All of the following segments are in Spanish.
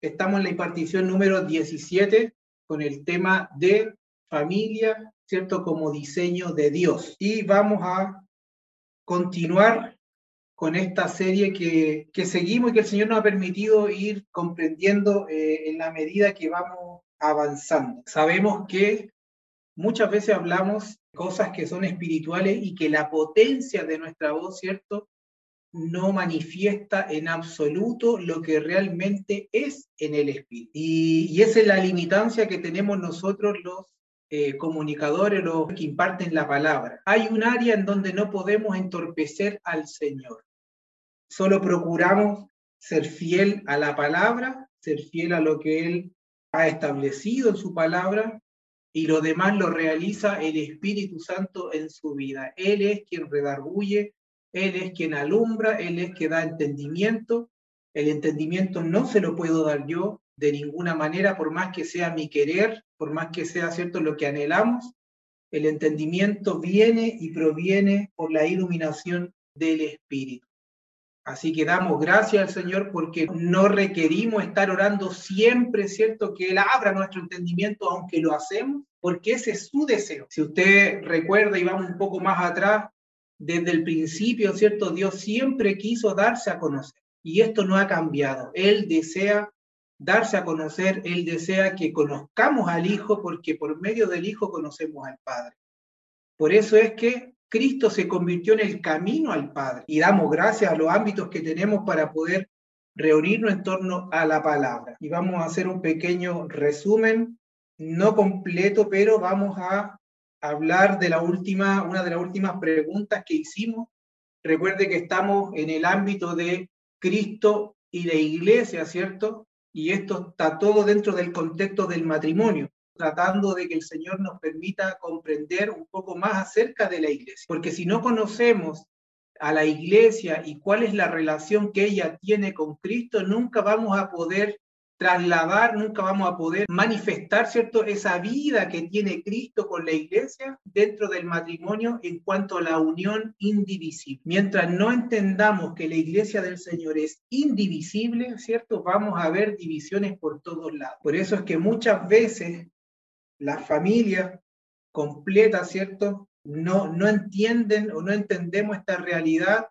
estamos en la impartición número 17 con el tema de familia, ¿cierto? Como diseño de Dios. Y vamos a continuar con esta serie que, que seguimos y que el Señor nos ha permitido ir comprendiendo eh, en la medida que vamos avanzando. Sabemos que muchas veces hablamos cosas que son espirituales y que la potencia de nuestra voz, ¿cierto? No manifiesta en absoluto lo que realmente es en el espíritu. Y, esa es la limitancia que tenemos nosotros los eh, comunicadores, los que imparten la palabra. Hay un área en donde no podemos entorpecer al Señor. Solo procuramos ser fiel a la palabra, ser fiel a lo que Él ha establecido en su palabra y lo demás lo realiza el Espíritu Santo en su vida. Él es quien redarguye, él es quien alumbra, Él es quien da entendimiento. El entendimiento no se lo puedo dar yo de ninguna manera, por más que sea mi querer, por más que sea cierto lo que anhelamos. El entendimiento viene y proviene por la iluminación del Espíritu. Así que damos gracias al Señor porque no requerimos estar orando siempre, ¿cierto? Que Él abra nuestro entendimiento, aunque lo hacemos, porque ese es su deseo. Si usted recuerda y vamos un poco más atrás, desde el principio, ¿cierto? Dios siempre quiso darse a conocer y esto no ha cambiado. Él desea darse a conocer, Él desea que conozcamos al Hijo porque por medio del Hijo conocemos al Padre. Por eso es que Cristo se convirtió en el camino al Padre y damos gracias a los ámbitos que tenemos para poder reunirnos en torno a la palabra. Y vamos a hacer un pequeño resumen, no completo, pero vamos a hablar de la última, una de las últimas preguntas que hicimos. Recuerde que estamos en el ámbito de Cristo y la iglesia, ¿cierto? Y esto está todo dentro del contexto del matrimonio, tratando de que el Señor nos permita comprender un poco más acerca de la iglesia. Porque si no conocemos a la iglesia y cuál es la relación que ella tiene con Cristo, nunca vamos a poder trasladar, nunca vamos a poder manifestar, ¿cierto?, esa vida que tiene Cristo con la iglesia dentro del matrimonio en cuanto a la unión indivisible. Mientras no entendamos que la iglesia del Señor es indivisible, ¿cierto?, vamos a ver divisiones por todos lados. Por eso es que muchas veces la familia completa, ¿cierto?, no, no entienden o no entendemos esta realidad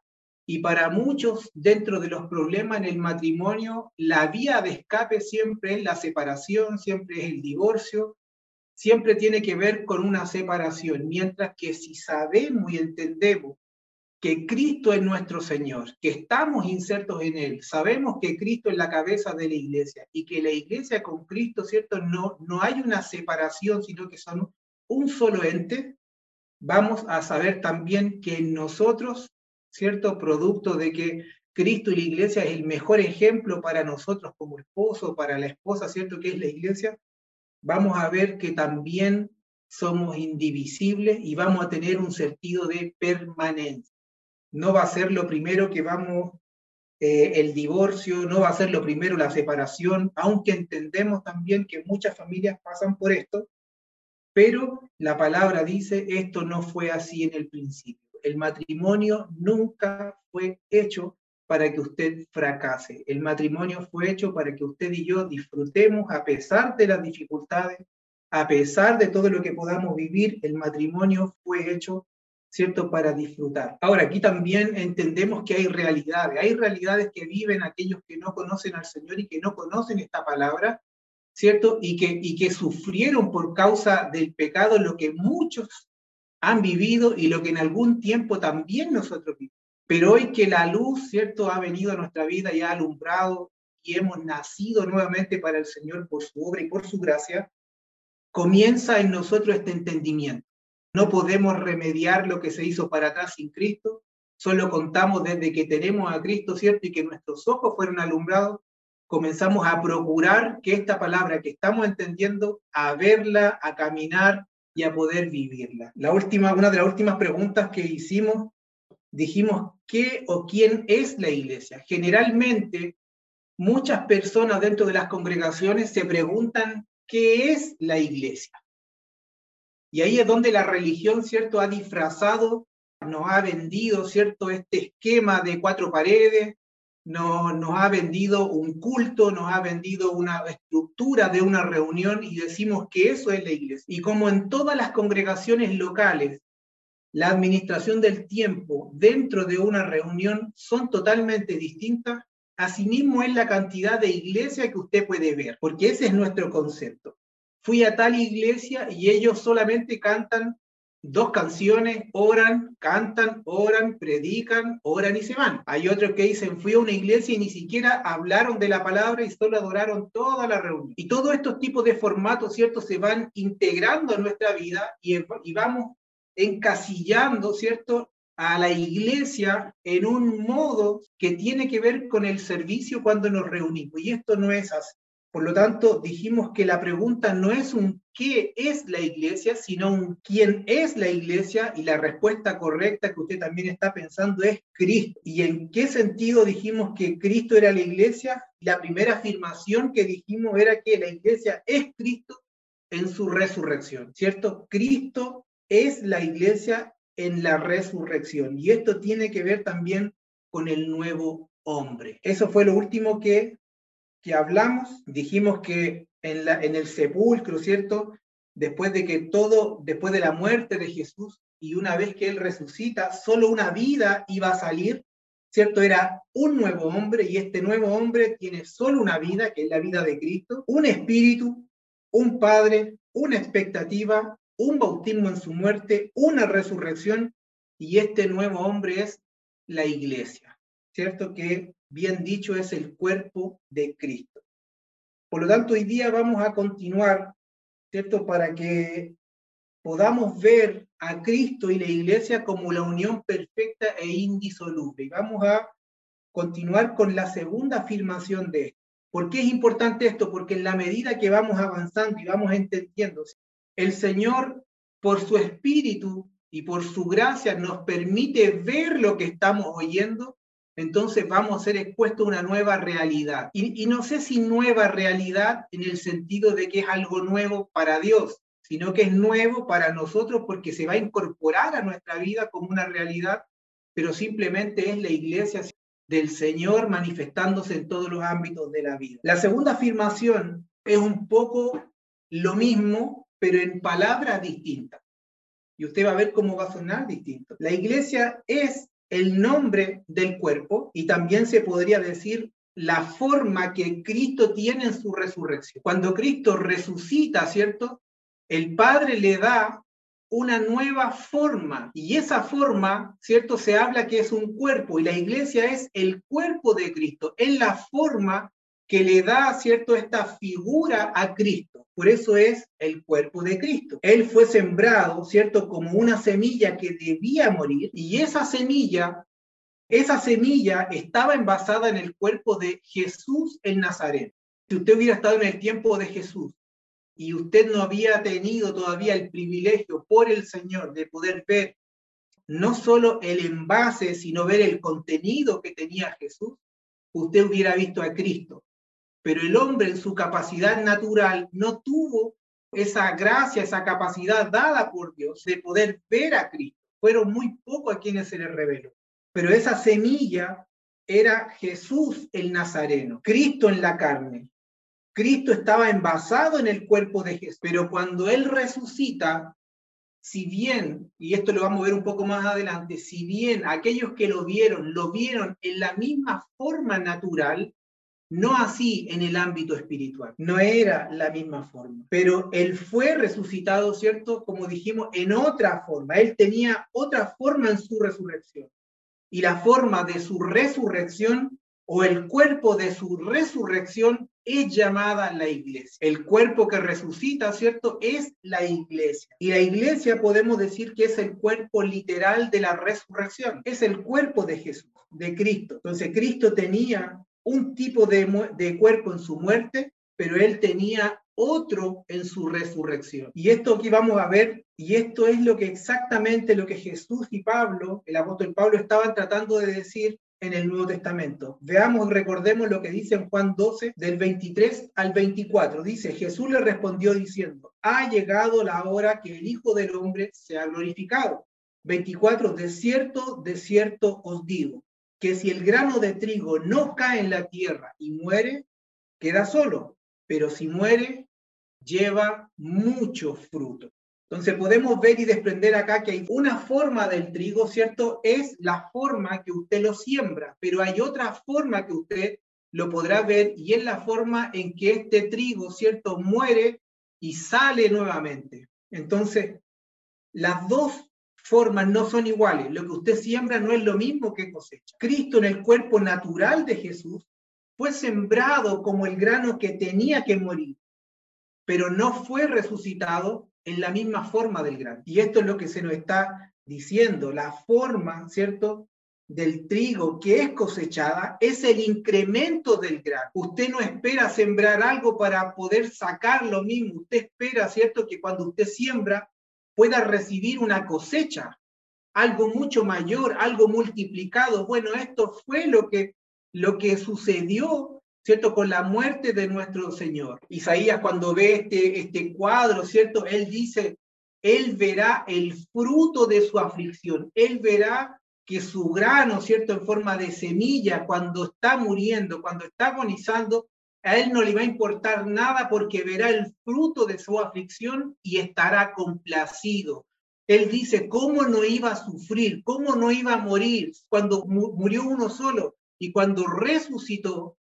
y para muchos, dentro de los problemas en el matrimonio, la vía de escape siempre es la separación, siempre es el divorcio, siempre tiene que ver con una separación, mientras que si sabemos y entendemos que Cristo es nuestro Señor, que estamos insertos en Él, sabemos que Cristo es la cabeza de la iglesia y que la iglesia con Cristo, ¿cierto? No, no hay una separación, sino que son un solo ente, vamos a saber también que nosotros ¿cierto? Producto de que Cristo y la iglesia es el mejor ejemplo para nosotros como esposo, para la esposa, ¿cierto? Que es la iglesia, vamos a ver que también somos indivisibles y vamos a tener un sentido de permanencia. No va a ser lo primero que vamos, eh, el divorcio, no va a ser lo primero la separación, aunque entendemos también que muchas familias pasan por esto, pero la palabra dice, esto no fue así en el principio el matrimonio nunca fue hecho para que usted fracase. El matrimonio fue hecho para que usted y yo disfrutemos a pesar de las dificultades, a pesar de todo lo que podamos vivir, el matrimonio fue hecho, ¿cierto?, para disfrutar. Ahora, aquí también entendemos que hay realidades, hay realidades que viven aquellos que no conocen al Señor y que no conocen esta palabra, ¿cierto? Y que, y que sufrieron por causa del pecado lo que muchos han vivido y lo que en algún tiempo también nosotros vivimos. Pero hoy que la luz, ¿cierto?, ha venido a nuestra vida y ha alumbrado y hemos nacido nuevamente para el Señor por su obra y por su gracia, comienza en nosotros este entendimiento. No podemos remediar lo que se hizo para atrás sin Cristo, solo contamos desde que tenemos a Cristo, ¿cierto? Y que nuestros ojos fueron alumbrados, comenzamos a procurar que esta palabra que estamos entendiendo, a verla, a caminar, y a poder vivirla. La última, una de las últimas preguntas que hicimos, dijimos, ¿qué o quién es la iglesia? Generalmente, muchas personas dentro de las congregaciones se preguntan, ¿qué es la iglesia? Y ahí es donde la religión, ¿cierto?, ha disfrazado, nos ha vendido, ¿cierto?, este esquema de cuatro paredes, no, nos ha vendido un culto, nos ha vendido una estructura de una reunión y decimos que eso es la iglesia. Y como en todas las congregaciones locales, la administración del tiempo dentro de una reunión son totalmente distintas, asimismo es la cantidad de iglesia que usted puede ver, porque ese es nuestro concepto. Fui a tal iglesia y ellos solamente cantan dos canciones, oran, cantan, oran, predican, oran y se van. Hay otros que dicen, fui a una iglesia y ni siquiera hablaron de la palabra y solo adoraron toda la reunión. Y todos estos tipos de formatos, ¿cierto? Se van integrando en nuestra vida y, y vamos encasillando, ¿cierto? a la iglesia en un modo que tiene que ver con el servicio cuando nos reunimos. Y esto no es así. Por lo tanto, dijimos que la pregunta no es un qué es la iglesia, sino un quién es la iglesia y la respuesta correcta que usted también está pensando es Cristo. ¿Y en qué sentido dijimos que Cristo era la iglesia? La primera afirmación que dijimos era que la iglesia es Cristo en su resurrección, ¿cierto? Cristo es la iglesia en la resurrección y esto tiene que ver también con el nuevo hombre. Eso fue lo último que que hablamos, dijimos que en, el sepulcro, ¿cierto? Después de que todo, después de la muerte de Jesús y una vez que Él resucita, solo una vida iba a salir, ¿cierto? Era un nuevo hombre y este nuevo hombre tiene solo una vida, que es la vida de Cristo, un espíritu, un padre, una expectativa, un bautismo en su muerte, una resurrección y este nuevo hombre es la iglesia, ¿cierto? Que bien dicho, es el cuerpo de Cristo. Por lo tanto, hoy día vamos a continuar, ¿cierto? Para que podamos ver a Cristo y la iglesia como la unión perfecta e indisoluble. Y vamos a continuar con la segunda afirmación de esto. ¿Por qué es importante esto? Porque en la medida que vamos avanzando y vamos entendiendo, el Señor, por su espíritu y por su gracia, nos permite ver lo que estamos oyendo entonces vamos a ser expuestos a una nueva realidad. Y, no sé si nueva realidad en el sentido de que es algo nuevo para Dios, sino que es nuevo para nosotros porque se va a incorporar a nuestra vida como una realidad, pero simplemente es la iglesia del Señor manifestándose en todos los ámbitos de la vida. La segunda afirmación es un poco lo mismo, pero en palabras distintas. Y usted va a ver cómo va a sonar distinto. La iglesia es el nombre del cuerpo y también se podría decir la forma que Cristo tiene en su resurrección. Cuando Cristo resucita, ¿cierto? El Padre le da una nueva forma y esa forma, ¿cierto? Se habla que es un cuerpo y la iglesia es el cuerpo de Cristo, es la forma que le da, ¿cierto?, esta figura a Cristo. Por eso es el cuerpo de Cristo. Él fue sembrado, ¿cierto?, como una semilla que debía morir y esa semilla, esa semilla estaba envasada en el cuerpo de Jesús el Nazareno. Si usted hubiera estado en el tiempo de Jesús y usted no había tenido todavía el privilegio por el Señor de poder ver no solo el envase, sino ver el contenido que tenía Jesús, usted hubiera visto a Cristo pero el hombre en su capacidad natural no tuvo esa gracia, esa capacidad dada por Dios de poder ver a Cristo. Fueron muy pocos a quienes se les reveló. Pero esa semilla era Jesús el Nazareno, Cristo en la carne. Cristo estaba envasado en el cuerpo de Jesús, pero cuando Él resucita, si bien, y esto lo vamos a ver un poco más adelante, si bien aquellos que lo vieron, lo vieron en la misma forma natural, no así en el ámbito espiritual, no era la misma forma, pero él fue resucitado, ¿cierto? Como dijimos, en otra forma, él tenía otra forma en su resurrección. Y la forma de su resurrección o el cuerpo de su resurrección es llamada la iglesia. El cuerpo que resucita, ¿cierto? Es la iglesia. Y la iglesia podemos decir que es el cuerpo literal de la resurrección. Es el cuerpo de Jesús, de Cristo. Entonces Cristo tenía un tipo de, cuerpo en su muerte, pero él tenía otro en su resurrección. Y esto aquí vamos a ver, y esto es lo que exactamente lo que Jesús y Pablo, el apóstol Pablo, estaban tratando de decir en el Nuevo Testamento. Veamos, recordemos lo que dice en Juan 12, del 23 al 24. Dice, Jesús le respondió diciendo, ha llegado la hora que el Hijo del Hombre sea glorificado. 24, de cierto, de cierto os digo, que si el grano de trigo no cae en la tierra y muere, queda solo, pero si muere, lleva mucho fruto. Entonces podemos ver y desprender acá que hay una forma del trigo, ¿cierto? Es la forma que usted lo siembra, pero hay otra forma que usted lo podrá ver y es la forma en que este trigo, ¿cierto? Muere y sale nuevamente. Entonces, las dos formas no son iguales. Lo que usted siembra no es lo mismo que cosecha. Cristo en el cuerpo natural de Jesús fue sembrado como el grano que tenía que morir, pero no fue resucitado en la misma forma del grano. Y esto es lo que se nos está diciendo, la forma, ¿cierto? del trigo que es cosechada es el incremento del grano. Usted no espera sembrar algo para poder sacar lo mismo. Usted espera, ¿cierto?, que cuando usted siembra pueda recibir una cosecha, algo mucho mayor, algo multiplicado. Bueno, esto fue lo que, lo que sucedió, ¿cierto?, con la muerte de nuestro Señor. Isaías cuando ve este, este cuadro, ¿cierto?, él dice, él verá el fruto de su aflicción, él verá que su grano, ¿cierto?, en forma de semilla, cuando está muriendo, cuando está agonizando, a él no le va a importar nada porque verá el fruto de su aflicción y estará complacido. Él dice, ¿cómo no iba a sufrir? ¿Cómo no iba a morir cuando murió uno solo? Y cuando resucitó,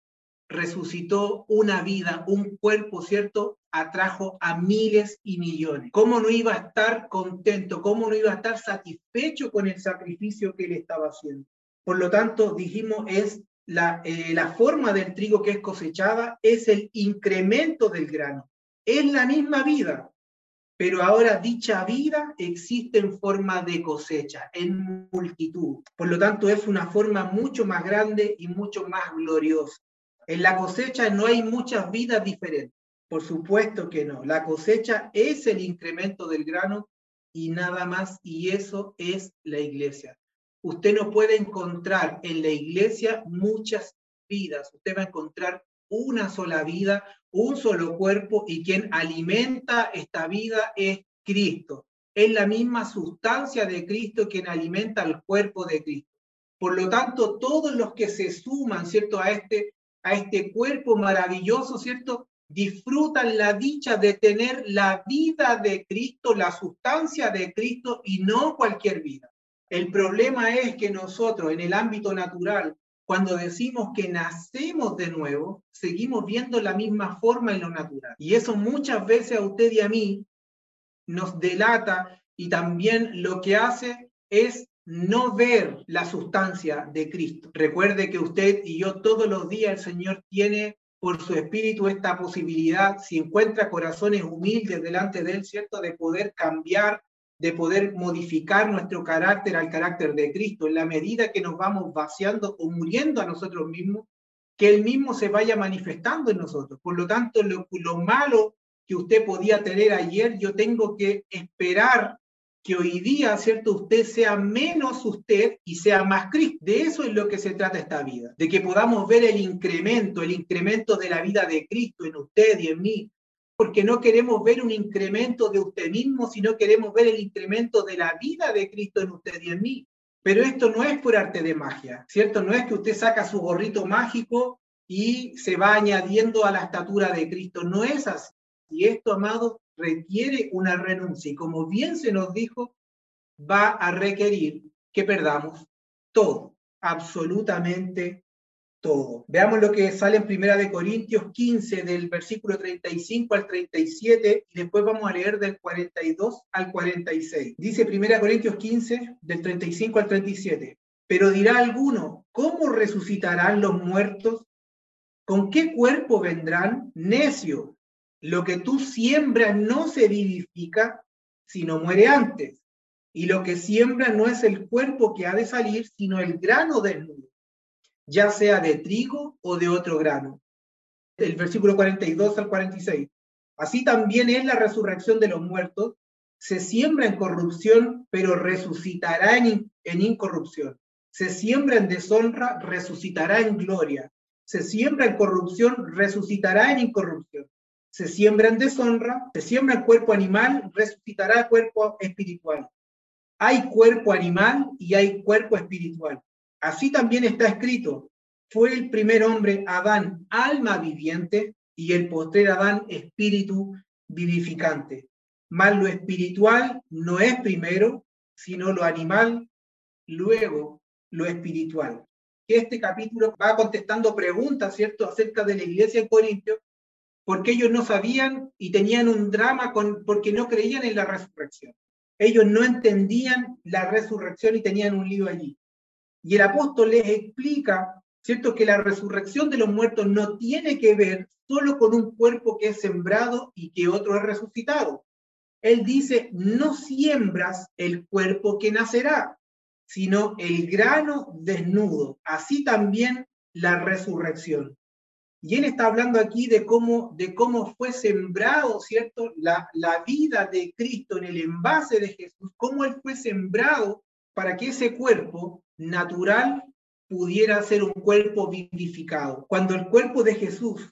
resucitó una vida, un cuerpo, ¿cierto? Atrajo a miles y millones. ¿Cómo no iba a estar contento? ¿Cómo no iba a estar satisfecho con el sacrificio que él estaba haciendo? Por lo tanto, dijimos, es la, eh, la forma del trigo que es cosechada, es el incremento del grano. Es la misma vida, pero ahora dicha vida existe en forma de cosecha, en multitud. Por lo tanto, es una forma mucho más grande y mucho más gloriosa. En la cosecha no hay muchas vidas diferentes. Por supuesto que no. La cosecha es el incremento del grano y nada más, y eso es la iglesia. Usted no puede encontrar en la iglesia muchas vidas. Usted va a encontrar una sola vida, un solo cuerpo, y quien alimenta esta vida es Cristo. Es la misma sustancia de Cristo quien alimenta el cuerpo de Cristo. Por lo tanto, todos los que se suman, ¿cierto?, a este a este cuerpo maravilloso, ¿cierto? Disfrutan la dicha de tener la vida de Cristo, la sustancia de Cristo y no cualquier vida. El problema es que nosotros en el ámbito natural, cuando decimos que nacemos de nuevo, seguimos viendo la misma forma en lo natural. Y eso muchas veces a usted y a mí nos delata y también lo que hace es no ver la sustancia de Cristo. Recuerde que usted y yo todos los días el Señor tiene por su espíritu esta posibilidad, si encuentra corazones humildes delante de Él, ¿cierto?, de poder cambiar, de poder modificar nuestro carácter al carácter de Cristo, en la medida que nos vamos vaciando o muriendo a nosotros mismos, que Él mismo se vaya manifestando en nosotros. Por lo tanto, lo, lo malo que usted podía tener ayer, yo tengo que esperar que hoy día, ¿cierto? Usted sea menos usted y sea más Cristo. De eso es lo que se trata esta vida, de que podamos ver el incremento, el incremento de la vida de Cristo en usted y en mí, porque no queremos ver un incremento de usted mismo, sino queremos ver el incremento de la vida de Cristo en usted y en mí. Pero esto no es por arte de magia, ¿cierto? No es que usted saca su gorrito mágico y se va añadiendo a la estatura de Cristo. No es así. Y esto, amado, requiere una renuncia y como bien se nos dijo, va a requerir que perdamos todo, absolutamente todo. Veamos lo que sale en Primera de Corintios 15 del versículo 35 al 37 y después vamos a leer del 42 al 46. Dice Primera Corintios 15 del 35 al 37. Pero dirá alguno, ¿cómo resucitarán los muertos? ¿Con qué cuerpo vendrán? Necio, lo que tú siembras no se vivifica, sino muere antes. Y lo que siembra no es el cuerpo que ha de salir, sino el grano desnudo, ya sea de trigo o de otro grano. El versículo 42 al 46. Así también es la resurrección de los muertos. Se siembra en corrupción, pero resucitará en, en incorrupción. Se siembra en deshonra, resucitará en gloria. Se siembra en corrupción, resucitará en incorrupción se siembra en deshonra, se siembra en cuerpo animal, resucitará cuerpo espiritual. Hay cuerpo animal y hay cuerpo espiritual. Así también está escrito, fue el primer hombre Adán, alma viviente, y el postrer Adán, espíritu vivificante. Mas lo espiritual no es primero, sino lo animal, luego lo espiritual. Este capítulo va contestando preguntas, ¿cierto?, acerca de la iglesia en Corintio, porque ellos no sabían y tenían un drama con, porque no creían en la resurrección. Ellos no entendían la resurrección y tenían un lío allí. Y el apóstol les explica, ¿cierto?, que la resurrección de los muertos no tiene que ver solo con un cuerpo que es sembrado y que otro es resucitado. Él dice, no siembras el cuerpo que nacerá, sino el grano desnudo. Así también la resurrección. Y él está hablando aquí de cómo, de cómo fue sembrado, ¿cierto? La, la vida de Cristo en el envase de Jesús, cómo él fue sembrado para que ese cuerpo natural pudiera ser un cuerpo vivificado. Cuando el cuerpo de Jesús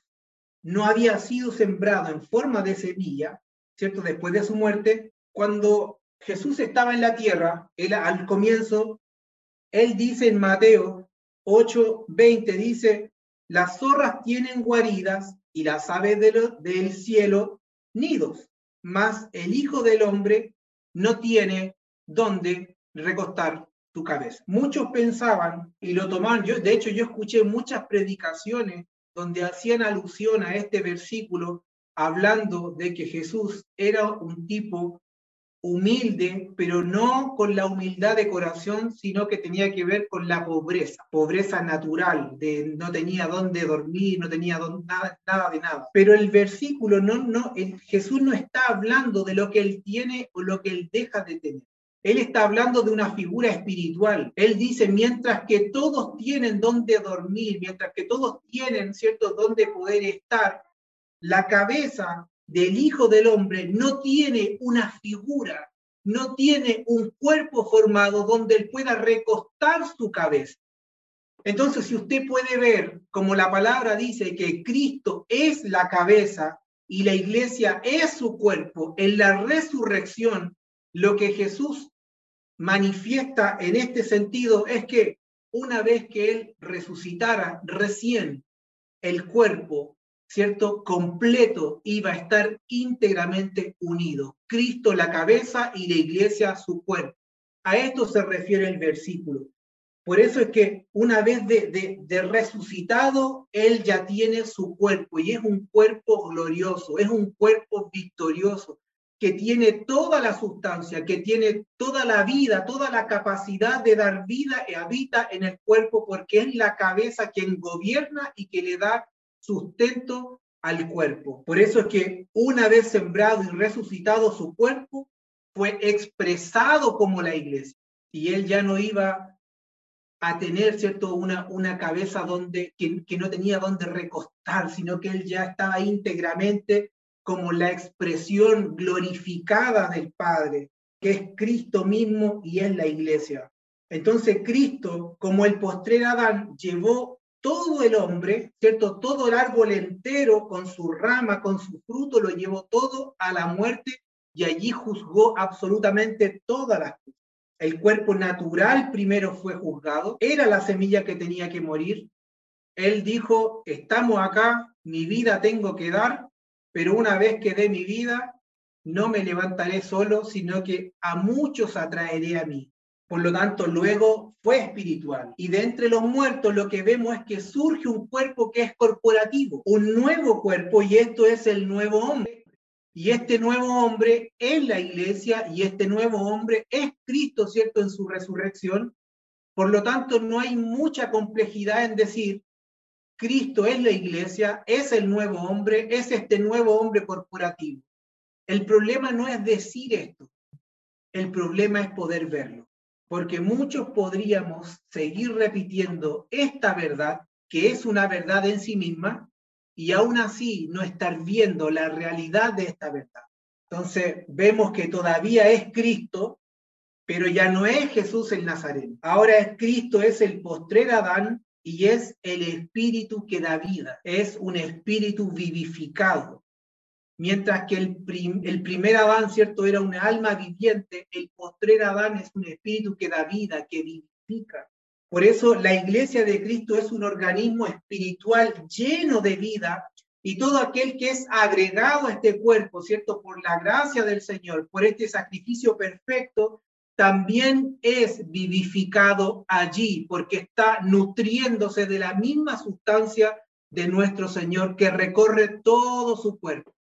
no había sido sembrado en forma de semilla, ¿cierto? Después de su muerte, cuando Jesús estaba en la tierra, él al comienzo, él dice en Mateo 8:20, dice, las zorras tienen guaridas y las aves del cielo nidos, mas el Hijo del Hombre no tiene dónde recostar su cabeza. Muchos pensaban y lo tomaban, yo, de hecho yo escuché muchas predicaciones donde hacían alusión a este versículo hablando de que Jesús era un tipo humilde, pero no con la humildad de corazón, sino que tenía que ver con la pobreza, pobreza natural, de no tenía dónde dormir, no tenía nada, nada de nada. Pero el versículo no, no, Jesús no está hablando de lo que él tiene o lo que él deja de tener. Él está hablando de una figura espiritual. Él dice, mientras que todos tienen dónde dormir, mientras que todos tienen, ¿cierto?, dónde poder estar, la cabeza del Hijo del Hombre no tiene una figura, no tiene un cuerpo formado donde él pueda recostar su cabeza. Entonces, si usted puede ver, como la palabra dice, que Cristo es la cabeza y la iglesia es su cuerpo, en la resurrección, lo que Jesús manifiesta en este sentido es que una vez que Él resucitara recién, el cuerpo ¿cierto? Completo iba a estar íntegramente unido. Cristo la cabeza y la iglesia su cuerpo. A esto se refiere el versículo. Por eso es que una vez de, de, resucitado, Él ya tiene su cuerpo y es un cuerpo glorioso, es un cuerpo victorioso, que tiene toda la sustancia, que tiene toda la vida, toda la capacidad de dar vida y habita en el cuerpo porque es la cabeza quien gobierna y que le da sustento al cuerpo. Por eso es que una vez sembrado y resucitado su cuerpo, fue expresado como la iglesia. Y él ya no iba a tener, ¿cierto?, una, una cabeza donde, que, que no tenía donde recostar, sino que él ya estaba íntegramente como la expresión glorificada del Padre, que es Cristo mismo y es la iglesia. Entonces Cristo, como el postrer Adán, llevó todo el hombre, ¿cierto? Todo el árbol entero con su rama, con su fruto, lo llevó todo a la muerte y allí juzgó absolutamente todas las cosas. El cuerpo natural primero fue juzgado, era la semilla que tenía que morir. Él dijo, estamos acá, mi vida tengo que dar, pero una vez que dé mi vida, no me levantaré solo, sino que a muchos atraeré a mí. Por lo tanto, luego fue espiritual. Y de entre los muertos lo que vemos es que surge un cuerpo que es corporativo, un nuevo cuerpo, y esto es el nuevo hombre. Y este nuevo hombre es la iglesia y este nuevo hombre es Cristo, ¿cierto?, en su resurrección. Por lo tanto, no hay mucha complejidad en decir, Cristo es la iglesia, es el nuevo hombre, es este nuevo hombre corporativo. El problema no es decir esto, el problema es poder verlo porque muchos podríamos seguir repitiendo esta verdad, que es una verdad en sí misma, y aún así no estar viendo la realidad de esta verdad. Entonces vemos que todavía es Cristo, pero ya no es Jesús el Nazareno. Ahora es Cristo, es el postrer Adán y es el espíritu que da vida, es un espíritu vivificado. Mientras que el, el primer Adán, ¿cierto? Era una alma viviente, el postrer Adán es un espíritu que da vida, que vivifica. Por eso la iglesia de Cristo es un organismo espiritual lleno de vida y todo aquel que es agregado a este cuerpo, ¿cierto? Por la gracia del Señor, por este sacrificio perfecto, también es vivificado allí porque está nutriéndose de la misma sustancia de nuestro Señor que recorre todo su cuerpo.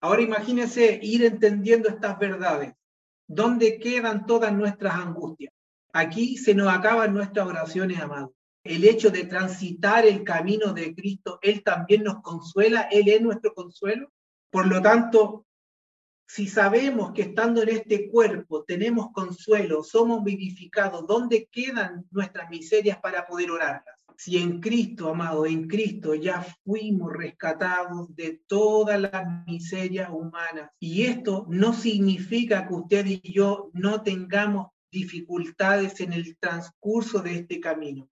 Ahora imagínense ir entendiendo estas verdades. ¿Dónde quedan todas nuestras angustias? Aquí se nos acaban nuestras oraciones, amados. El hecho de transitar el camino de Cristo, Él también nos consuela, Él es nuestro consuelo. Por lo tanto, si sabemos que estando en este cuerpo tenemos consuelo, somos vivificados, ¿dónde quedan nuestras miserias para poder orarlas? Si en Cristo, amado, en Cristo ya fuimos rescatados de todas las miserias humanas. Y esto no significa que usted y yo no tengamos dificultades en el transcurso de este camino,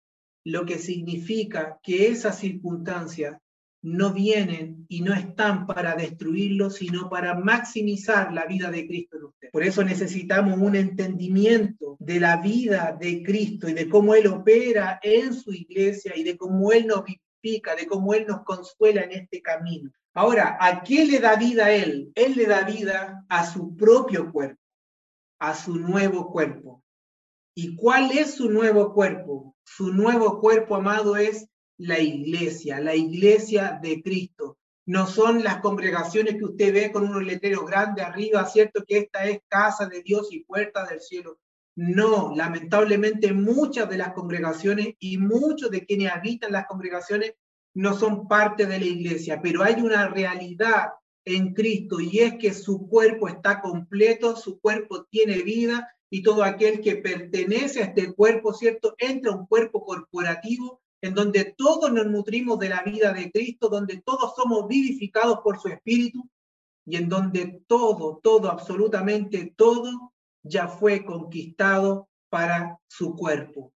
lo que significa que esas circunstancias no vienen y no están para destruirlo, sino para maximizar la vida de Cristo en usted. Por eso necesitamos un entendimiento de la vida de Cristo y de cómo Él opera en su iglesia y de cómo Él nos vivifica, de cómo Él nos consuela en este camino. Ahora, ¿a qué le da vida a Él? Él le da vida a su propio cuerpo, a su nuevo cuerpo. ¿Y cuál es su nuevo cuerpo? Su nuevo cuerpo, amado, es la iglesia, la iglesia de Cristo. No son las congregaciones que usted ve con unos letreros grandes arriba, ¿cierto? Que esta es casa de Dios y puerta del cielo. No, lamentablemente muchas de las congregaciones y muchos de quienes habitan las congregaciones no son parte de la iglesia, pero hay una realidad en Cristo y es que su cuerpo está completo, su cuerpo tiene vida y todo aquel que pertenece a este cuerpo, ¿cierto? Entra a un cuerpo corporativo en donde todos nos nutrimos de la vida de Cristo, donde todos somos vivificados por su Espíritu y en donde todo, todo, absolutamente todo ya fue conquistado para su cuerpo.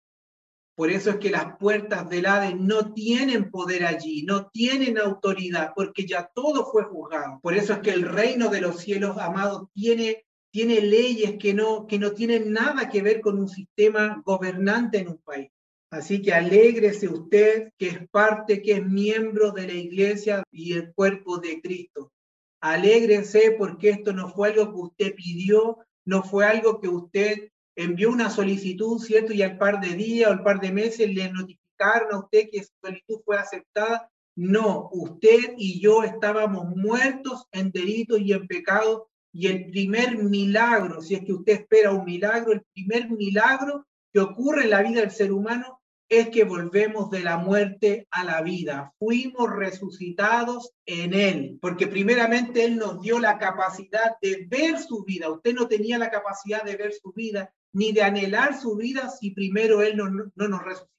Por eso es que las puertas del Hades no tienen poder allí, no tienen autoridad, porque ya todo fue juzgado. Por eso es que el reino de los cielos, amados, tiene, tiene leyes que no, que no tienen nada que ver con un sistema gobernante en un país. Así que alégrese usted que es parte, que es miembro de la iglesia y el cuerpo de Cristo. Alégrese porque esto no fue algo que usted pidió, no fue algo que usted envió una solicitud, ¿cierto? Y al par de días o al par de meses le notificaron a usted que su solicitud fue aceptada. No, usted y yo estábamos muertos en delitos y en pecados. Y el primer milagro, si es que usted espera un milagro, el primer milagro que ocurre en la vida del ser humano es que volvemos de la muerte a la vida. Fuimos resucitados en Él, porque primeramente Él nos dio la capacidad de ver su vida. Usted no tenía la capacidad de ver su vida ni de anhelar su vida si primero Él no, no nos resucitaba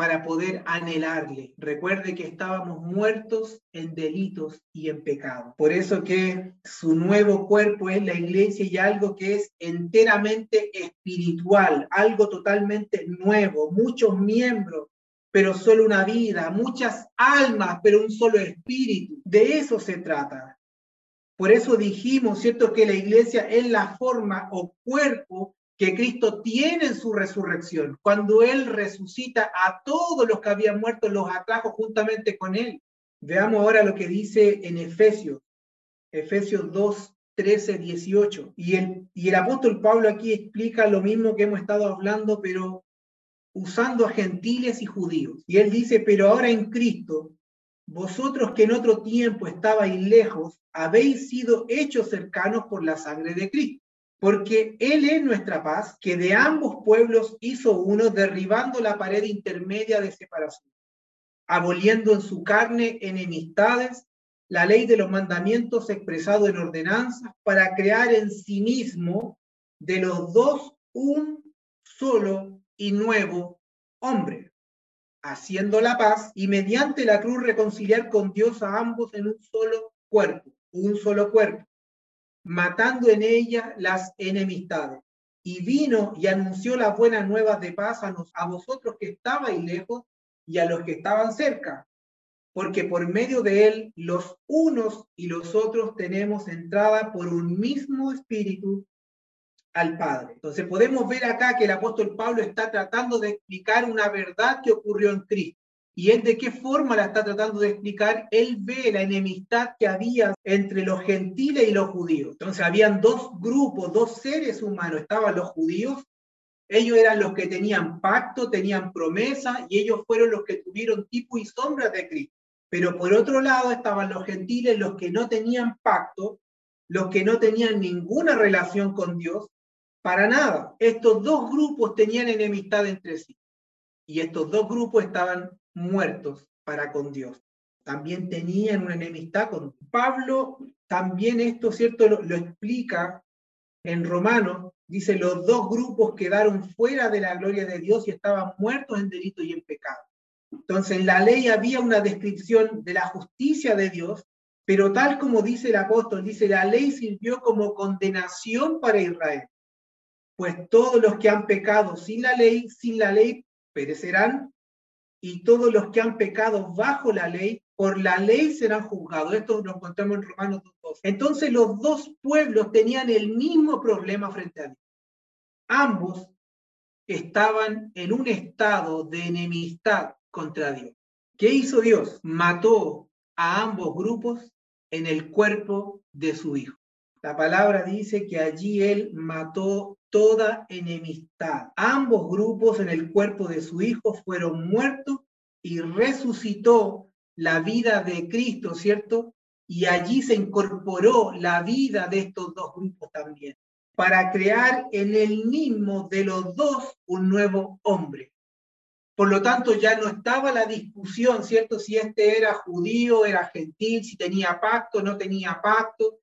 para poder anhelarle. Recuerde que estábamos muertos en delitos y en pecados. Por eso que su nuevo cuerpo es la iglesia y algo que es enteramente espiritual, algo totalmente nuevo, muchos miembros, pero solo una vida, muchas almas, pero un solo espíritu. De eso se trata. Por eso dijimos, ¿cierto?, que la iglesia es la forma o cuerpo que Cristo tiene en su resurrección. Cuando Él resucita a todos los que habían muerto, los atrajo juntamente con Él. Veamos ahora lo que dice en Efesios, Efesios 2, 13, 18. Y el, y el apóstol Pablo aquí explica lo mismo que hemos estado hablando, pero usando a gentiles y judíos. Y él dice, pero ahora en Cristo, vosotros que en otro tiempo estabais lejos, habéis sido hechos cercanos por la sangre de Cristo porque Él es nuestra paz, que de ambos pueblos hizo uno, derribando la pared intermedia de separación, aboliendo en su carne enemistades, la ley de los mandamientos expresado en ordenanzas, para crear en sí mismo de los dos un solo y nuevo hombre, haciendo la paz y mediante la cruz reconciliar con Dios a ambos en un solo cuerpo, un solo cuerpo matando en ella las enemistades. Y vino y anunció las buenas nuevas de paz a, a vosotros que estabais lejos y a los que estaban cerca, porque por medio de él los unos y los otros tenemos entrada por un mismo espíritu al Padre. Entonces podemos ver acá que el apóstol Pablo está tratando de explicar una verdad que ocurrió en Cristo. ¿Y él de qué forma la está tratando de explicar? Él ve la enemistad que había entre los gentiles y los judíos. Entonces habían dos grupos, dos seres humanos. Estaban los judíos, ellos eran los que tenían pacto, tenían promesa y ellos fueron los que tuvieron tipo y sombra de Cristo. Pero por otro lado estaban los gentiles, los que no tenían pacto, los que no tenían ninguna relación con Dios, para nada. Estos dos grupos tenían enemistad entre sí. Y estos dos grupos estaban muertos para con Dios. También tenían una enemistad con Pablo. También esto, ¿cierto? Lo, explica en Romanos. Dice, los dos grupos quedaron fuera de la gloria de Dios y estaban muertos en delito y en pecado. Entonces, en la ley había una descripción de la justicia de Dios, pero tal como dice el apóstol, dice, la ley sirvió como condenación para Israel pues todos los que han pecado sin la ley, sin la ley perecerán, y todos los que han pecado bajo la ley, por la ley serán juzgados. Esto lo encontramos en Romanos 2. Entonces los dos pueblos tenían el mismo problema frente a Dios. Ambos estaban en un estado de enemistad contra Dios. ¿Qué hizo Dios? Mató a ambos grupos en el cuerpo de su Hijo. La palabra dice que allí Él mató toda enemistad. Ambos grupos en el cuerpo de su Hijo fueron muertos y resucitó la vida de Cristo, ¿cierto? Y allí se incorporó la vida de estos dos grupos también, para crear en el mismo de los dos un nuevo hombre. Por lo tanto, ya no estaba la discusión, ¿cierto? Si este era judío, era gentil, si tenía pacto, no tenía pacto,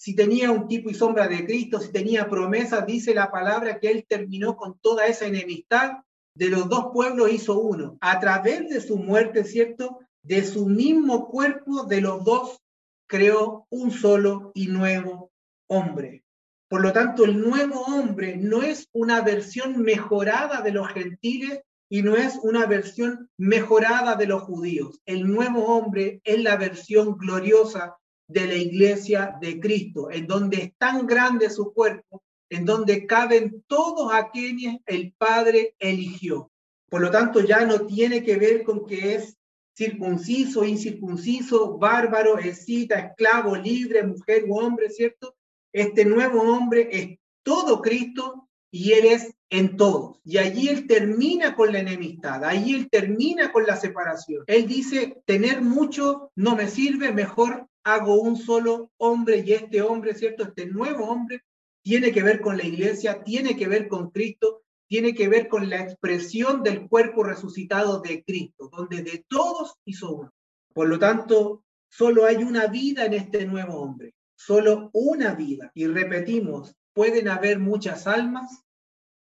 si tenía un tipo y sombra de Cristo, si tenía promesas, dice la palabra que él terminó con toda esa enemistad, de los dos pueblos hizo uno. A través de su muerte, ¿cierto? De su mismo cuerpo, de los dos, creó un solo y nuevo hombre. Por lo tanto, el nuevo hombre no es una versión mejorada de los gentiles y no es una versión mejorada de los judíos. El nuevo hombre es la versión gloriosa de la iglesia de Cristo, en donde es tan grande su cuerpo, en donde caben todos aquellos el Padre eligió. Por lo tanto, ya no tiene que ver con que es circunciso, incircunciso, bárbaro, escita, esclavo, libre, mujer u hombre, ¿cierto? Este nuevo hombre es todo Cristo y Él es en todos. Y allí Él termina con la enemistad, allí Él termina con la separación. Él dice, tener mucho no me sirve, mejor hago un solo hombre y este hombre, ¿cierto? Este nuevo hombre tiene que ver con la iglesia, tiene que ver con Cristo, tiene que ver con la expresión del cuerpo resucitado de Cristo, donde de todos hizo uno. Por lo tanto, solo hay una vida en este nuevo hombre, solo una vida. Y repetimos, pueden haber muchas almas,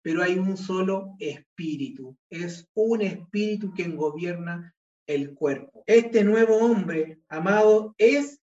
pero hay un solo espíritu. Es un espíritu quien gobierna el cuerpo. Este nuevo hombre, amado, es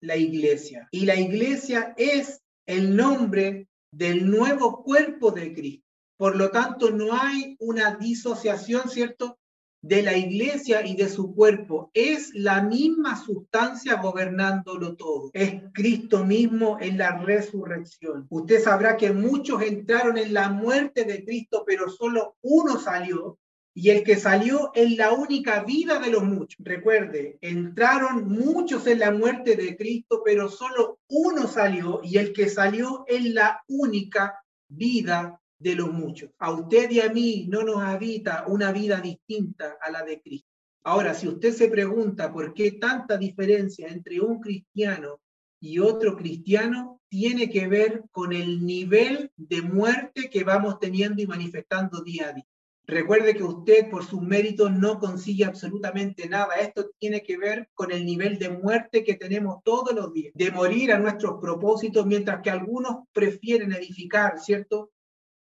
la iglesia. Y la iglesia es el nombre del nuevo cuerpo de Cristo. Por lo tanto, no hay una disociación, ¿cierto?, de la iglesia y de su cuerpo. Es la misma sustancia gobernándolo todo. Es Cristo mismo en la resurrección. Usted sabrá que muchos entraron en la muerte de Cristo, pero solo uno salió y el que salió es la única vida de los muchos. Recuerde, entraron muchos en la muerte de Cristo, pero solo uno salió y el que salió es la única vida de los muchos. A usted y a mí no nos habita una vida distinta a la de Cristo. Ahora, si usted se pregunta por qué tanta diferencia entre un cristiano y otro cristiano, tiene que ver con el nivel de muerte que vamos teniendo y manifestando día a día. Recuerde que usted por sus méritos no consigue absolutamente nada. Esto tiene que ver con el nivel de muerte que tenemos todos los días, de morir a nuestros propósitos, mientras que algunos prefieren edificar, ¿cierto?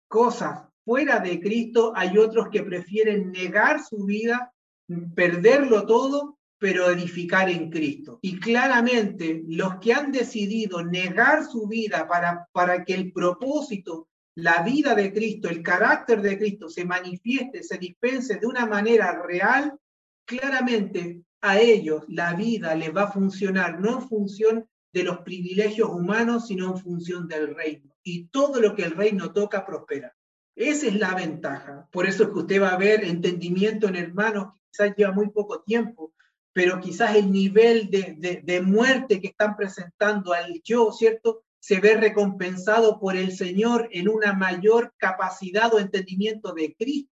Cosas fuera de Cristo, hay otros que prefieren negar su vida, perderlo todo, pero edificar en Cristo. Y claramente los que han decidido negar su vida para, para que el propósito la vida de Cristo, el carácter de Cristo se manifieste, se dispense de una manera real, claramente a ellos la vida les va a funcionar, no en función de los privilegios humanos, sino en función del reino. Y todo lo que el reino toca prospera. Esa es la ventaja. Por eso es que usted va a ver entendimiento en hermanos que quizás lleva muy poco tiempo, pero quizás el nivel de, de, muerte que están presentando al yo, ¿cierto? Se ve recompensado por el Señor en una mayor capacidad o entendimiento de Cristo.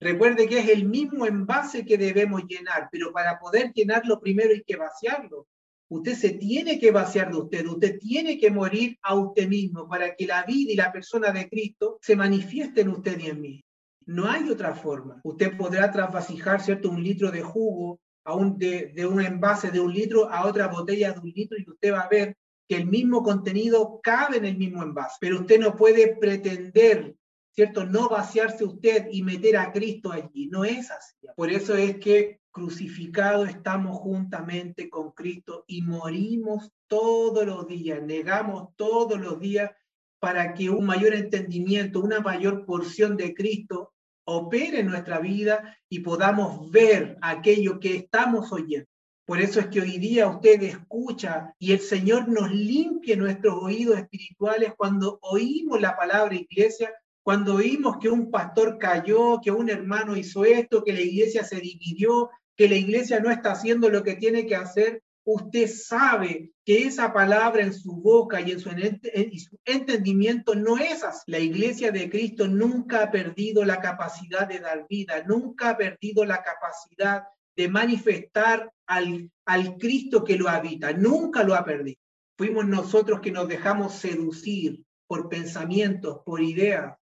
Recuerde que es el mismo envase que debemos llenar, pero para poder llenarlo primero hay que vaciarlo. Usted se tiene que vaciar de usted, usted tiene que morir a usted mismo para que la vida y la persona de Cristo se manifieste en usted y en mí. No hay otra forma. Usted podrá trasvasijar, ¿cierto?, un litro de jugo a de, de un envase de un litro a otra botella de un litro y usted va a ver que el mismo contenido cabe en el mismo envase. Pero usted no puede pretender ¿cierto? No vaciarse usted y meter a Cristo allí. No es así. Por eso es que crucificado estamos juntamente con Cristo y morimos todos los días, negamos todos los días para que un mayor entendimiento, una mayor porción de Cristo opere en nuestra vida y podamos ver aquello que estamos oyendo. Por eso es que hoy día usted escucha y el Señor nos limpie nuestros oídos espirituales cuando oímos la palabra iglesia cuando oímos que un pastor cayó, que un hermano hizo esto, que la iglesia se dividió, que la iglesia no está haciendo lo que tiene que hacer, usted sabe que esa palabra en su boca y en su, entendimiento no es así. La iglesia de Cristo nunca ha perdido la capacidad de dar vida, nunca ha perdido la capacidad de manifestar al, al Cristo que lo habita, nunca lo ha perdido. Fuimos nosotros que nos dejamos seducir por pensamientos, por ideas,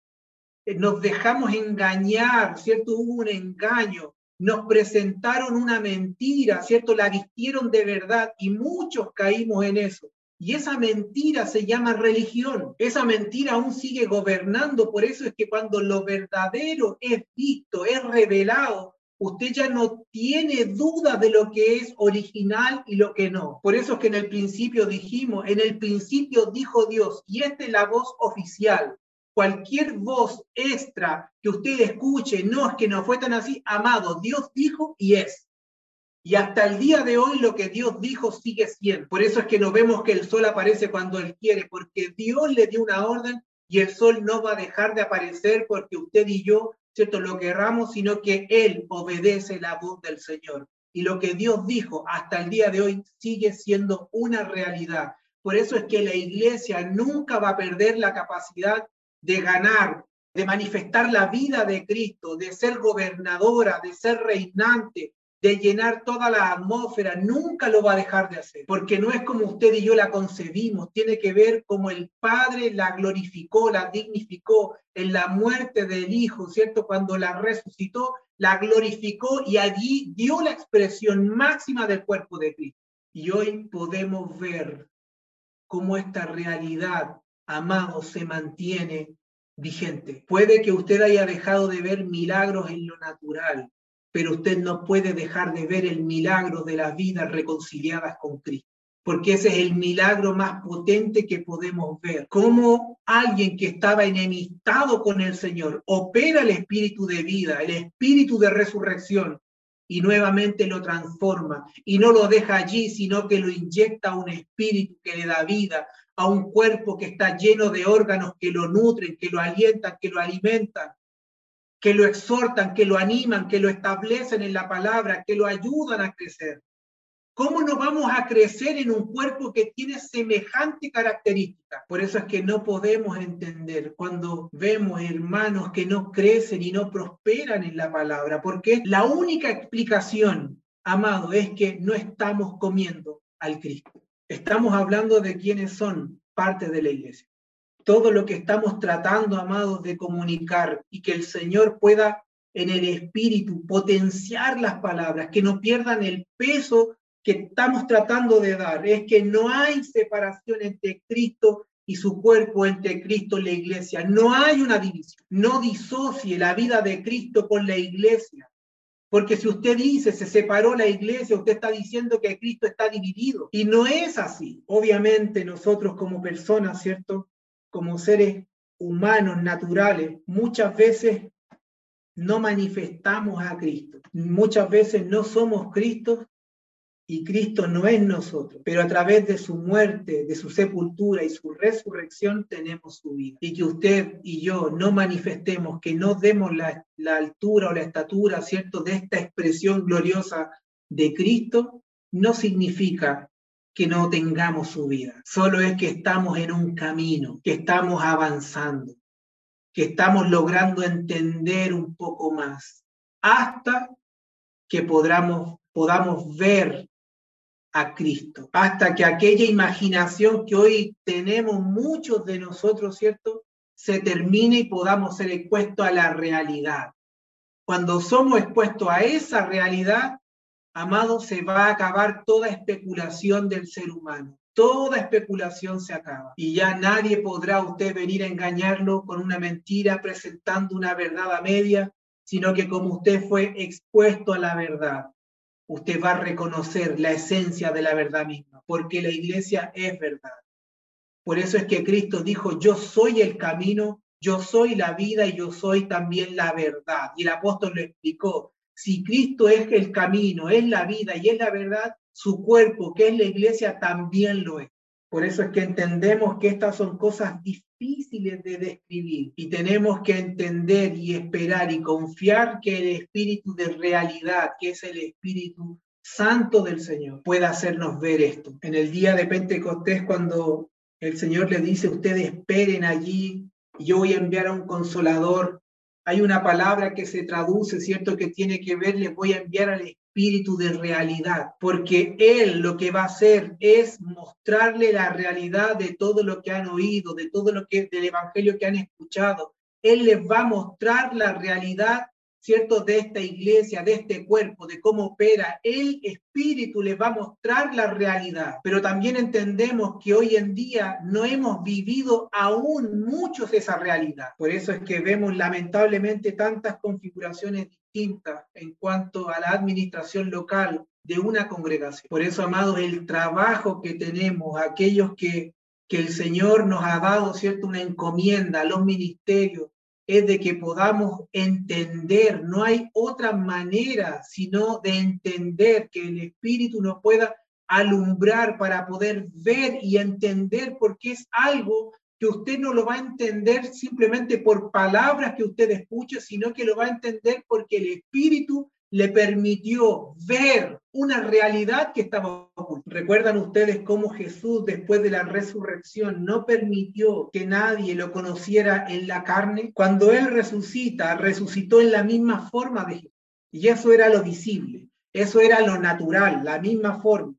eh, nos dejamos engañar, ¿cierto? Hubo un engaño, nos presentaron una mentira, ¿cierto? La vistieron de verdad y muchos caímos en eso. Y esa mentira se llama religión. Esa mentira aún sigue gobernando. Por eso es que cuando lo verdadero es visto, es revelado, usted ya no tiene duda de lo que es original y lo que no. Por eso es que en el principio dijimos, en el principio dijo Dios, y esta es la voz oficial cualquier voz extra que usted escuche, no es que no fue tan así, amado, Dios dijo y es. Y hasta el día de hoy lo que Dios dijo sigue siendo. Por eso es que no vemos que el sol aparece cuando Él quiere, porque Dios le dio una orden y el sol no va a dejar de aparecer porque usted y yo, ¿cierto? Lo querramos, sino que Él obedece la voz del Señor. Y lo que Dios dijo hasta el día de hoy sigue siendo una realidad. Por eso es que la iglesia nunca va a perder la capacidad de ganar, de manifestar la vida de Cristo, de ser gobernadora, de ser reinante, de llenar toda la atmósfera, nunca lo va a dejar de hacer, porque no es como usted y yo la concebimos, tiene que ver como el Padre la glorificó, la dignificó en la muerte del Hijo, ¿cierto? Cuando la resucitó, la glorificó y allí dio la expresión máxima del cuerpo de Cristo. Y hoy podemos ver cómo esta realidad amado, se mantiene vigente. Puede que usted haya dejado de ver milagros en lo natural, pero usted no puede dejar de ver el milagro de las vidas reconciliadas con Cristo, porque ese es el milagro más potente que podemos ver. Cómo alguien que estaba enemistado con el Señor opera el espíritu de vida, el espíritu de resurrección, y nuevamente lo transforma y no lo deja allí, sino que lo inyecta un espíritu que le da vida, a un cuerpo que está lleno de órganos que lo nutren, que lo alientan, que lo alimentan, que lo exhortan, que lo animan, que lo establecen en la palabra, que lo ayudan a crecer. ¿Cómo no vamos a crecer en un cuerpo que tiene semejante característica? Por eso es que no podemos entender cuando vemos hermanos que no crecen y no prosperan en la palabra, porque la única explicación, amado, es que no estamos comiendo al Cristo. Estamos hablando de quienes son parte de la iglesia. Todo lo que estamos tratando, amados, de comunicar y que el Señor pueda en el espíritu potenciar las palabras, que no pierdan el peso que estamos tratando de dar, es que no hay separación entre Cristo y su cuerpo, entre Cristo y la iglesia. No hay una división. No disocie la vida de Cristo con la iglesia. Porque si usted dice se separó la iglesia, usted está diciendo que Cristo está dividido. Y no es así. Obviamente nosotros como personas, ¿cierto? Como seres humanos, naturales, muchas veces no manifestamos a Cristo. Muchas veces no somos Cristo y Cristo no es nosotros, pero a través de su muerte, de su sepultura y su resurrección tenemos su vida. Y que usted y yo no manifestemos, que no demos la, la altura o la estatura, ¿cierto?, de esta expresión gloriosa de Cristo, no significa que no tengamos su vida. Solo es que estamos en un camino, que estamos avanzando, que estamos logrando entender un poco más, hasta que podamos, podamos ver a Cristo, hasta que aquella imaginación que hoy tenemos muchos de nosotros, ¿cierto? Se termine y podamos ser expuestos a la realidad. Cuando somos expuestos a esa realidad, amado, se va a acabar toda especulación del ser humano. Toda especulación se acaba y ya nadie podrá usted venir a engañarlo con una mentira presentando una verdad a media, sino que como usted fue expuesto a la verdad, usted va a reconocer la esencia de la verdad misma, porque la iglesia es verdad. Por eso es que Cristo dijo, yo soy el camino, yo soy la vida y yo soy también la verdad. Y el apóstol lo explicó. Si Cristo es el camino, es la vida y es la verdad, su cuerpo, que es la iglesia, también lo es. Por eso es que entendemos que estas son cosas difíciles de describir y tenemos que entender y esperar y confiar que el espíritu de realidad, que es el espíritu santo del Señor, pueda hacernos ver esto. En el día de Pentecostés, cuando el Señor le dice, ustedes esperen allí, yo voy a enviar a un consolador, hay una palabra que se traduce, ¿cierto? Que tiene que ver, les voy a enviar al espíritu de realidad, porque Él lo que va a hacer es mostrarle la realidad de todo lo que han oído, de todo lo que del Evangelio que han escuchado. Él les va a mostrar la realidad ¿cierto? De esta iglesia, de este cuerpo, de cómo opera. El Espíritu les va a mostrar la realidad, pero también entendemos que hoy en día no hemos vivido aún muchos esa realidad. Por eso es que vemos lamentablemente tantas configuraciones distintas en cuanto a la administración local de una congregación. Por eso, amados, el trabajo que tenemos, aquellos que, que el Señor nos ha dado, ¿cierto? Una encomienda a los ministerios, es de que podamos entender, no hay otra manera sino de entender que el Espíritu nos pueda alumbrar para poder ver y entender, porque es algo que usted no lo va a entender simplemente por palabras que usted escuche, sino que lo va a entender porque el Espíritu le permitió ver una realidad que estaba oculta. ¿Recuerdan ustedes cómo Jesús después de la resurrección no permitió que nadie lo conociera en la carne? Cuando Él resucita, resucitó en la misma forma de Jesús. Y eso era lo visible, eso era lo natural, la misma forma.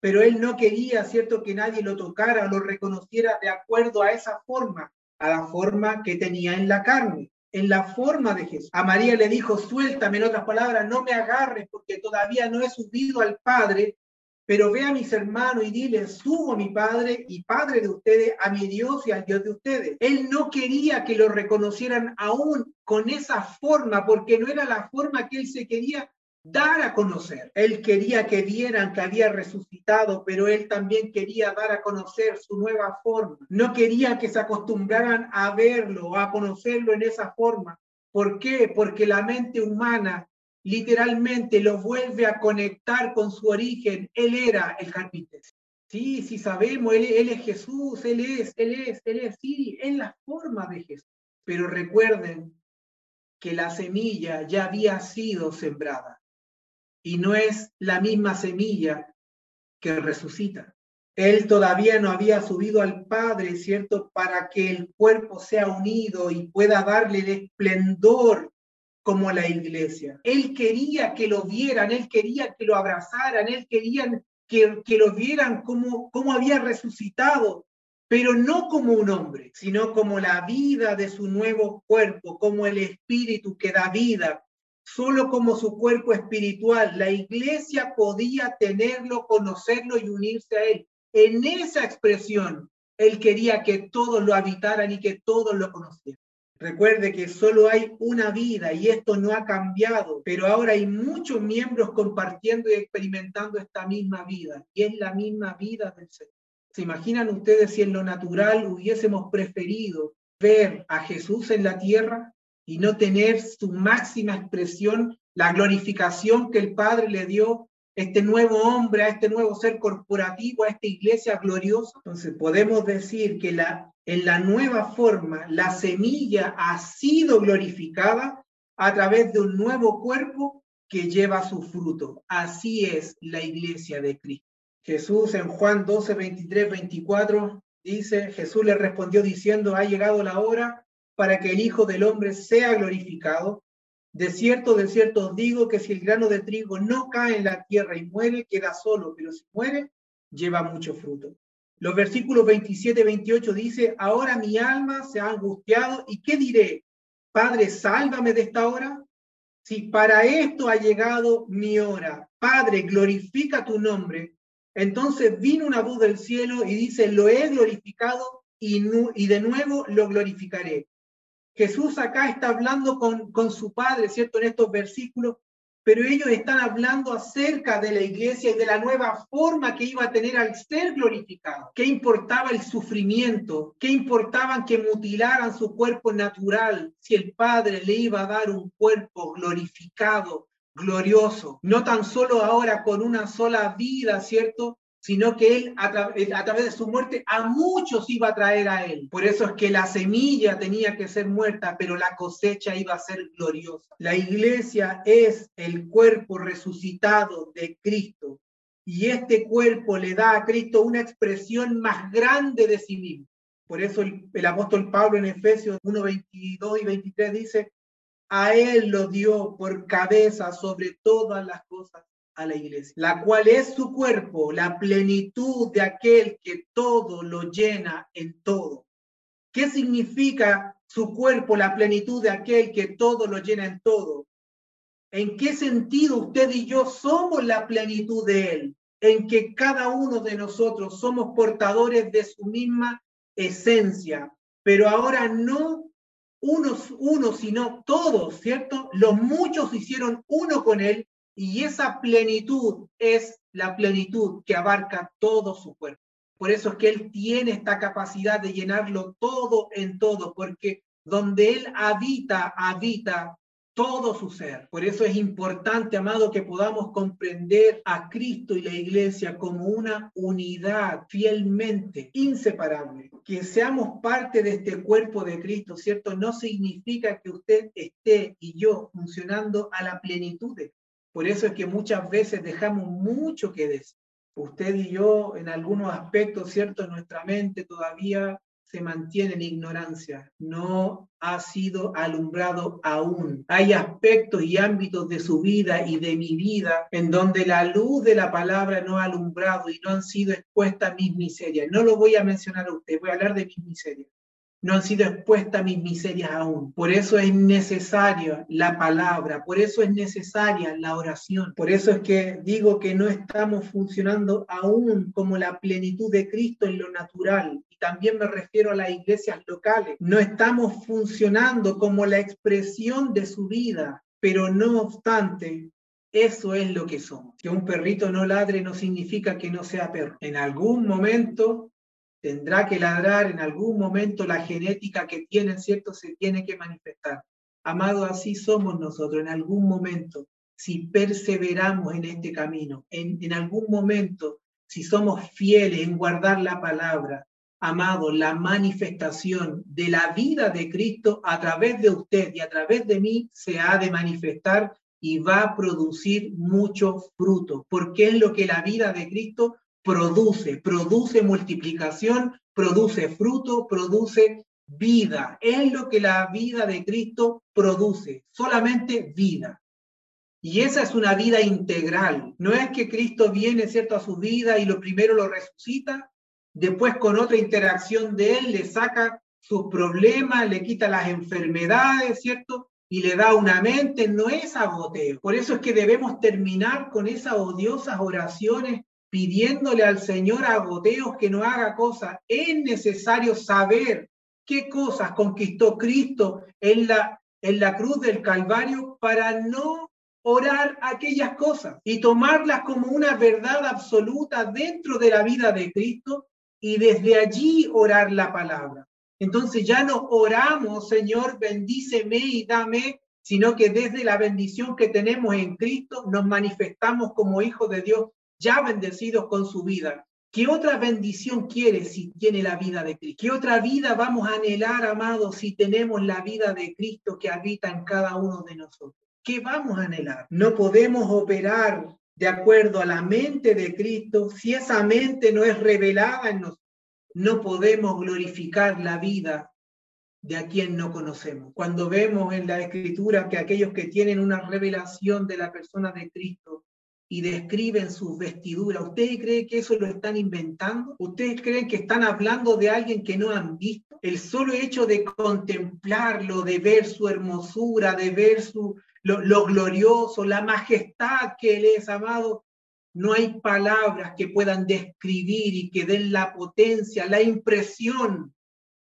Pero Él no quería, ¿cierto?, que nadie lo tocara o lo reconociera de acuerdo a esa forma, a la forma que tenía en la carne en la forma de Jesús. A María le dijo, suéltame, en otras palabras, no me agarres porque todavía no he subido al Padre, pero ve a mis hermanos y dile, subo a mi Padre y Padre de ustedes, a mi Dios y al Dios de ustedes. Él no quería que lo reconocieran aún con esa forma, porque no era la forma que él se quería dar a conocer. Él quería que vieran que había resucitado, pero él también quería dar a conocer su nueva forma. No quería que se acostumbraran a verlo, a conocerlo en esa forma. ¿Por qué? Porque la mente humana literalmente lo vuelve a conectar con su origen. Él era el carpintero. Sí, sí sabemos, él, él es Jesús, él es, él es, él es, sí, en la forma de Jesús. Pero recuerden que la semilla ya había sido sembrada y no es la misma semilla que resucita. Él todavía no había subido al Padre, ¿cierto? Para que el cuerpo sea unido y pueda darle el esplendor como la iglesia. Él quería que lo vieran, él quería que lo abrazaran, él quería que, que lo vieran como, como había resucitado, pero no como un hombre, sino como la vida de su nuevo cuerpo, como el espíritu que da vida, solo como su cuerpo espiritual. La iglesia podía tenerlo, conocerlo y unirse a él. En esa expresión, él quería que todos lo habitaran y que todos lo conocieran. Recuerde que solo hay una vida y esto no ha cambiado, pero ahora hay muchos miembros compartiendo y experimentando esta misma vida y es la misma vida del Señor. ¿Se imaginan ustedes si en lo natural hubiésemos preferido ver a Jesús en la tierra? Y no tener su máxima expresión, la glorificación que el Padre le dio este nuevo hombre, a este nuevo ser corporativo, a esta iglesia gloriosa. Entonces podemos decir que la, en la nueva forma la semilla ha sido glorificada a través de un nuevo cuerpo que lleva su fruto. Así es la iglesia de Cristo. Jesús en Juan 12, 23, 24 dice, Jesús le respondió diciendo, ha llegado la hora para que el Hijo del Hombre sea glorificado. De cierto, de cierto os digo que si el grano de trigo no cae en la tierra y muere, queda solo, pero si muere, lleva mucho fruto. Los versículos 27 y 28 dice, ahora mi alma se ha angustiado y ¿qué diré? Padre, sálvame de esta hora. Si para esto ha llegado mi hora, Padre, glorifica tu nombre. Entonces vino una voz del cielo y dice, lo he glorificado y, y de nuevo lo glorificaré. Jesús acá está hablando con, con su Padre, ¿cierto? En estos versículos, pero ellos están hablando acerca de la iglesia y de la nueva forma que iba a tener al ser glorificado. ¿Qué importaba el sufrimiento? ¿Qué importaban que mutilaran su cuerpo natural si el Padre le iba a dar un cuerpo glorificado, glorioso? No tan solo ahora con una sola vida, ¿cierto? Sino que él a, través de su muerte a muchos iba a traer a él. Por eso es que la semilla tenía que ser muerta, pero la cosecha iba a ser gloriosa. La iglesia es el cuerpo resucitado de Cristo y este cuerpo le da a Cristo una expresión más grande de sí mismo. Por eso el, el apóstol Pablo en Efesios 1, 22 y 23 dice, a él lo dio por cabeza sobre todas las cosas a la iglesia, la cual es su cuerpo, la plenitud de aquel que todo lo llena en todo. ¿Qué significa su cuerpo, la plenitud de aquel que todo lo llena en todo? ¿En qué sentido usted y yo somos la plenitud de Él? En que cada uno de nosotros somos portadores de su misma esencia, pero ahora no unos, unos, sino todos, ¿cierto? Los muchos hicieron uno con Él y esa plenitud es la plenitud que abarca todo su cuerpo. Por eso es que Él tiene esta capacidad de llenarlo todo en todo, porque donde Él habita, habita todo su ser. Por eso es importante, amado, que podamos comprender a Cristo y la iglesia como una unidad fielmente inseparable. Que seamos parte de este cuerpo de Cristo, ¿cierto? No significa que usted esté y yo funcionando a la plenitud de por eso es que muchas veces dejamos mucho que decir. Usted y yo, en algunos aspectos, ¿cierto? Nuestra mente todavía se mantiene en ignorancia, no ha sido alumbrado aún. Hay aspectos y ámbitos de su vida y de mi vida en donde la luz de la palabra no ha alumbrado y no han sido expuestas mis miserias. No lo voy a mencionar a usted, voy a hablar de mis miserias no han sido expuestas mis miserias aún. Por eso es necesaria la palabra, por eso es necesaria la oración. Por eso es que digo que no estamos funcionando aún como la plenitud de Cristo en lo natural. Y también me refiero a las iglesias locales. No estamos funcionando como la expresión de su vida, pero no obstante, eso es lo que somos. Que un perrito no ladre no significa que no sea perro. En algún momento tendrá que ladrar en algún momento la genética que tienen, ¿cierto? Se tiene que manifestar. Amado, así somos nosotros en algún momento, si perseveramos en este camino, en, en algún momento, si somos fieles en guardar la palabra, amado, la manifestación de la vida de Cristo a través de usted y a través de mí se ha de manifestar y va a producir mucho fruto, porque es lo que la vida de Cristo produce, produce multiplicación, produce fruto, produce vida. Es lo que la vida de Cristo produce, solamente vida. Y esa es una vida integral. No es que Cristo viene, ¿cierto?, a su vida y lo primero lo resucita, después con otra interacción de él le saca sus problemas, le quita las enfermedades, ¿cierto? Y le da una mente, no es agoteo. Por eso es que debemos terminar con esas odiosas oraciones pidiéndole al Señor a goteos que no haga cosas. Es necesario saber qué cosas conquistó Cristo en la, en la cruz del Calvario para no orar aquellas cosas y tomarlas como una verdad absoluta dentro de la vida de Cristo y desde allí orar la palabra. Entonces ya no oramos, Señor, bendíceme y dame, sino que desde la bendición que tenemos en Cristo nos manifestamos como hijos de Dios, ya bendecidos con su vida. ¿Qué otra bendición quiere si tiene la vida de Cristo? ¿Qué otra vida vamos a anhelar, amados, si tenemos la vida de Cristo que habita en cada uno de nosotros? ¿Qué vamos a anhelar? No podemos operar de acuerdo a la mente de Cristo si esa mente no es revelada en nosotros. No podemos glorificar la vida de a quien no conocemos. Cuando vemos en la escritura que aquellos que tienen una revelación de la persona de Cristo y describen sus vestiduras, ¿ustedes creen que eso lo están inventando? ¿Ustedes creen que están hablando de alguien que no han visto? El solo hecho de contemplarlo, de ver su hermosura, de ver su, lo, lo glorioso, la majestad que él es, amado, no hay palabras que puedan describir y que den la potencia, la impresión,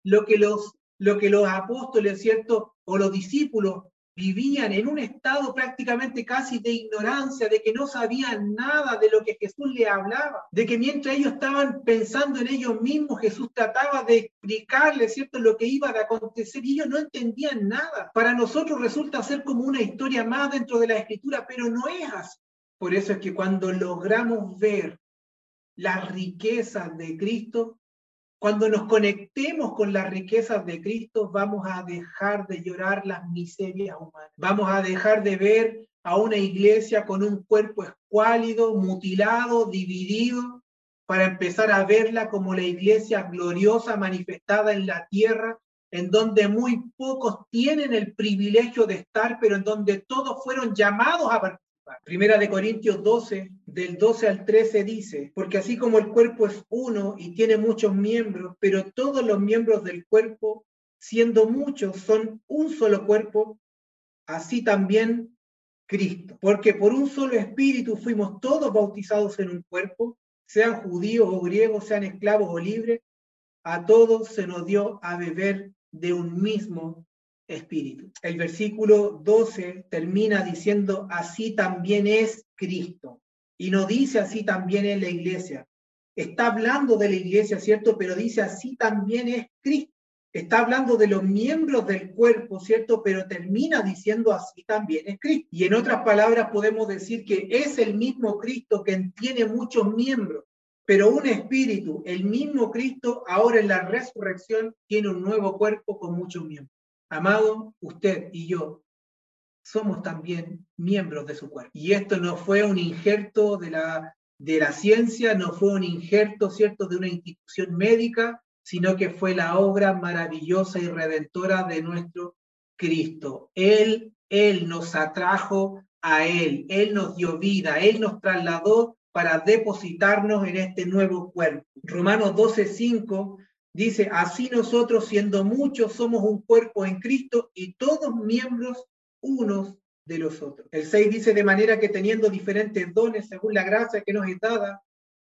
lo que los lo que los apóstoles, ¿cierto? O los discípulos vivían en un estado prácticamente casi de ignorancia, de que no sabían nada de lo que Jesús le hablaba, de que mientras ellos estaban pensando en ellos mismos, Jesús trataba de explicarles, ¿cierto?, lo que iba a acontecer y ellos no entendían nada. Para nosotros resulta ser como una historia más dentro de la escritura, pero no es así. Por eso es que cuando logramos ver las riquezas de Cristo, cuando nos conectemos con las riquezas de Cristo, vamos a dejar de llorar las miserias humanas. Vamos a dejar de ver a una iglesia con un cuerpo escuálido, mutilado, dividido, para empezar a verla como la iglesia gloriosa manifestada en la tierra, en donde muy pocos tienen el privilegio de estar, pero en donde todos fueron llamados a Primera de Corintios 12, del 12 al 13 dice, porque así como el cuerpo es uno y tiene muchos miembros, pero todos los miembros del cuerpo, siendo muchos, son un solo cuerpo, así también Cristo. Porque por un solo espíritu fuimos todos bautizados en un cuerpo, sean judíos o griegos, sean esclavos o libres, a todos se nos dio a beber de un mismo espíritu. El versículo 12 termina diciendo, así también es Cristo. Y no dice así también es la iglesia. Está hablando de la iglesia, ¿cierto? Pero dice así también es Cristo. Está hablando de los miembros del cuerpo, ¿cierto? Pero termina diciendo así también es Cristo. Y en otras palabras podemos decir que es el mismo Cristo que tiene muchos miembros, pero un espíritu, el mismo Cristo, ahora en la resurrección, tiene un nuevo cuerpo con muchos miembros. Amado, usted y yo somos también miembros de su cuerpo. Y esto no fue un injerto de la, de la ciencia, no fue un injerto, ¿cierto?, de una institución médica, sino que fue la obra maravillosa y redentora de nuestro Cristo. Él, Él nos atrajo a Él, Él nos dio vida, Él nos trasladó para depositarnos en este nuevo cuerpo. Romanos 12:5 Dice, así nosotros siendo muchos somos un cuerpo en Cristo y todos miembros unos de los otros. El 6 dice, de manera que teniendo diferentes dones según la gracia que nos es dada,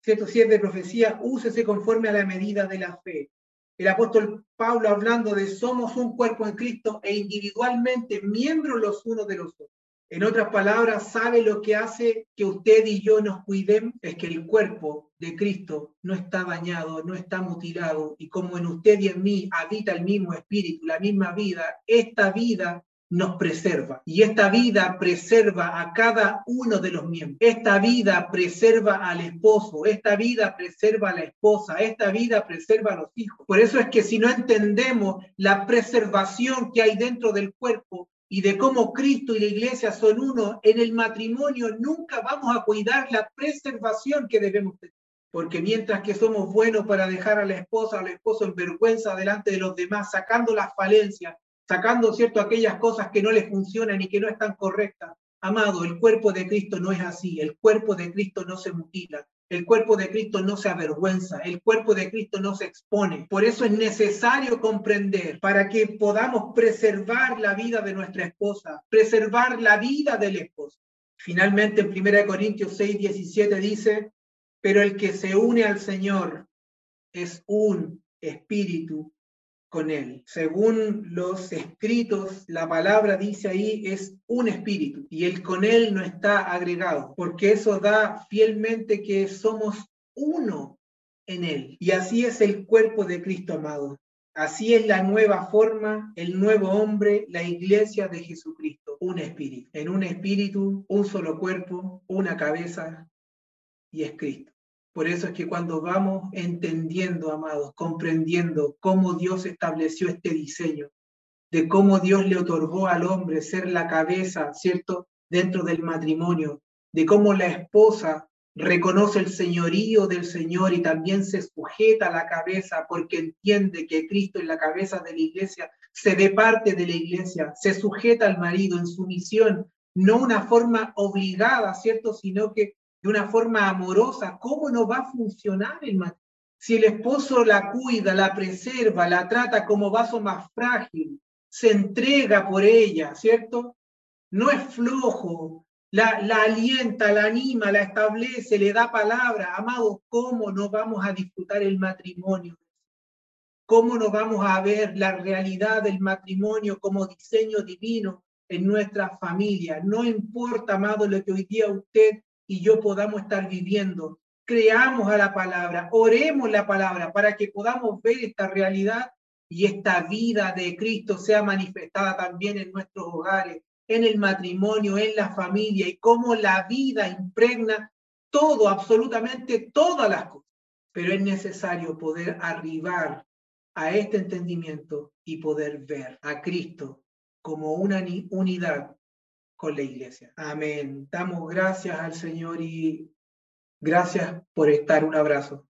cierto, si es de profecía, úsese conforme a la medida de la fe. El apóstol Pablo hablando de somos un cuerpo en Cristo e individualmente miembros los unos de los otros. En otras palabras, ¿sabe lo que hace que usted y yo nos cuidemos? Es que el cuerpo de Cristo no está dañado, no está mutilado, y como en usted y en mí habita el mismo espíritu, la misma vida, esta vida nos preserva. Y esta vida preserva a cada uno de los miembros. Esta vida preserva al esposo, esta vida preserva a la esposa, esta vida preserva a los hijos. Por eso es que si no entendemos la preservación que hay dentro del cuerpo, y de cómo Cristo y la iglesia son uno, en el matrimonio nunca vamos a cuidar la preservación que debemos tener. Porque mientras que somos buenos para dejar a la esposa o al esposo en vergüenza delante de los demás, sacando las falencias, sacando cierto aquellas cosas que no les funcionan y que no están correctas, amado, el cuerpo de Cristo no es así, el cuerpo de Cristo no se mutila, el cuerpo de Cristo no se avergüenza, el cuerpo de Cristo no se expone. Por eso es necesario comprender para que podamos preservar la vida de nuestra esposa, preservar la vida del esposo. Finalmente, en 1 Corintios 6, 17 dice, pero el que se une al Señor es un espíritu con él. Según los escritos, la palabra dice ahí es un espíritu y el con él no está agregado, porque eso da fielmente que somos uno en él. Y así es el cuerpo de Cristo amado. Así es la nueva forma, el nuevo hombre, la iglesia de Jesucristo. un espíritu. En un espíritu, un solo cuerpo, una cabeza y es Cristo. Por eso es que cuando vamos entendiendo, amados, comprendiendo cómo Dios estableció este diseño, de cómo Dios le otorgó al hombre ser la cabeza, ¿cierto?, dentro del matrimonio, de cómo la esposa reconoce el señorío del Señor y también se sujeta a la cabeza porque entiende que Cristo es la cabeza de la iglesia, se ve parte de la iglesia, se sujeta al marido en su misión, no una forma obligada, ¿cierto? Sino que de una forma amorosa. ¿Cómo no va a funcionar el matrimonio? Si el esposo la cuida, la preserva, la trata como vaso más frágil, se entrega por ella, ¿cierto? No es flojo, la, la alienta, la anima, la establece, le da palabra. Amado, ¿cómo no vamos a disfrutar el matrimonio? ¿Cómo no vamos a ver la realidad del matrimonio como diseño divino en nuestra familia? No importa, amado, lo que hoy día usted y yo podamos estar viviendo. Creamos a la palabra, oremos la palabra para que podamos ver esta realidad y esta vida de Cristo sea manifestada también en nuestros hogares, en el matrimonio, en la familia y cómo la vida impregna todo, absolutamente todas las cosas. Pero es necesario poder arribar a este entendimiento y poder ver a Cristo como una unidad con la iglesia. Amén. Damos gracias al Señor y gracias por estar. Un abrazo.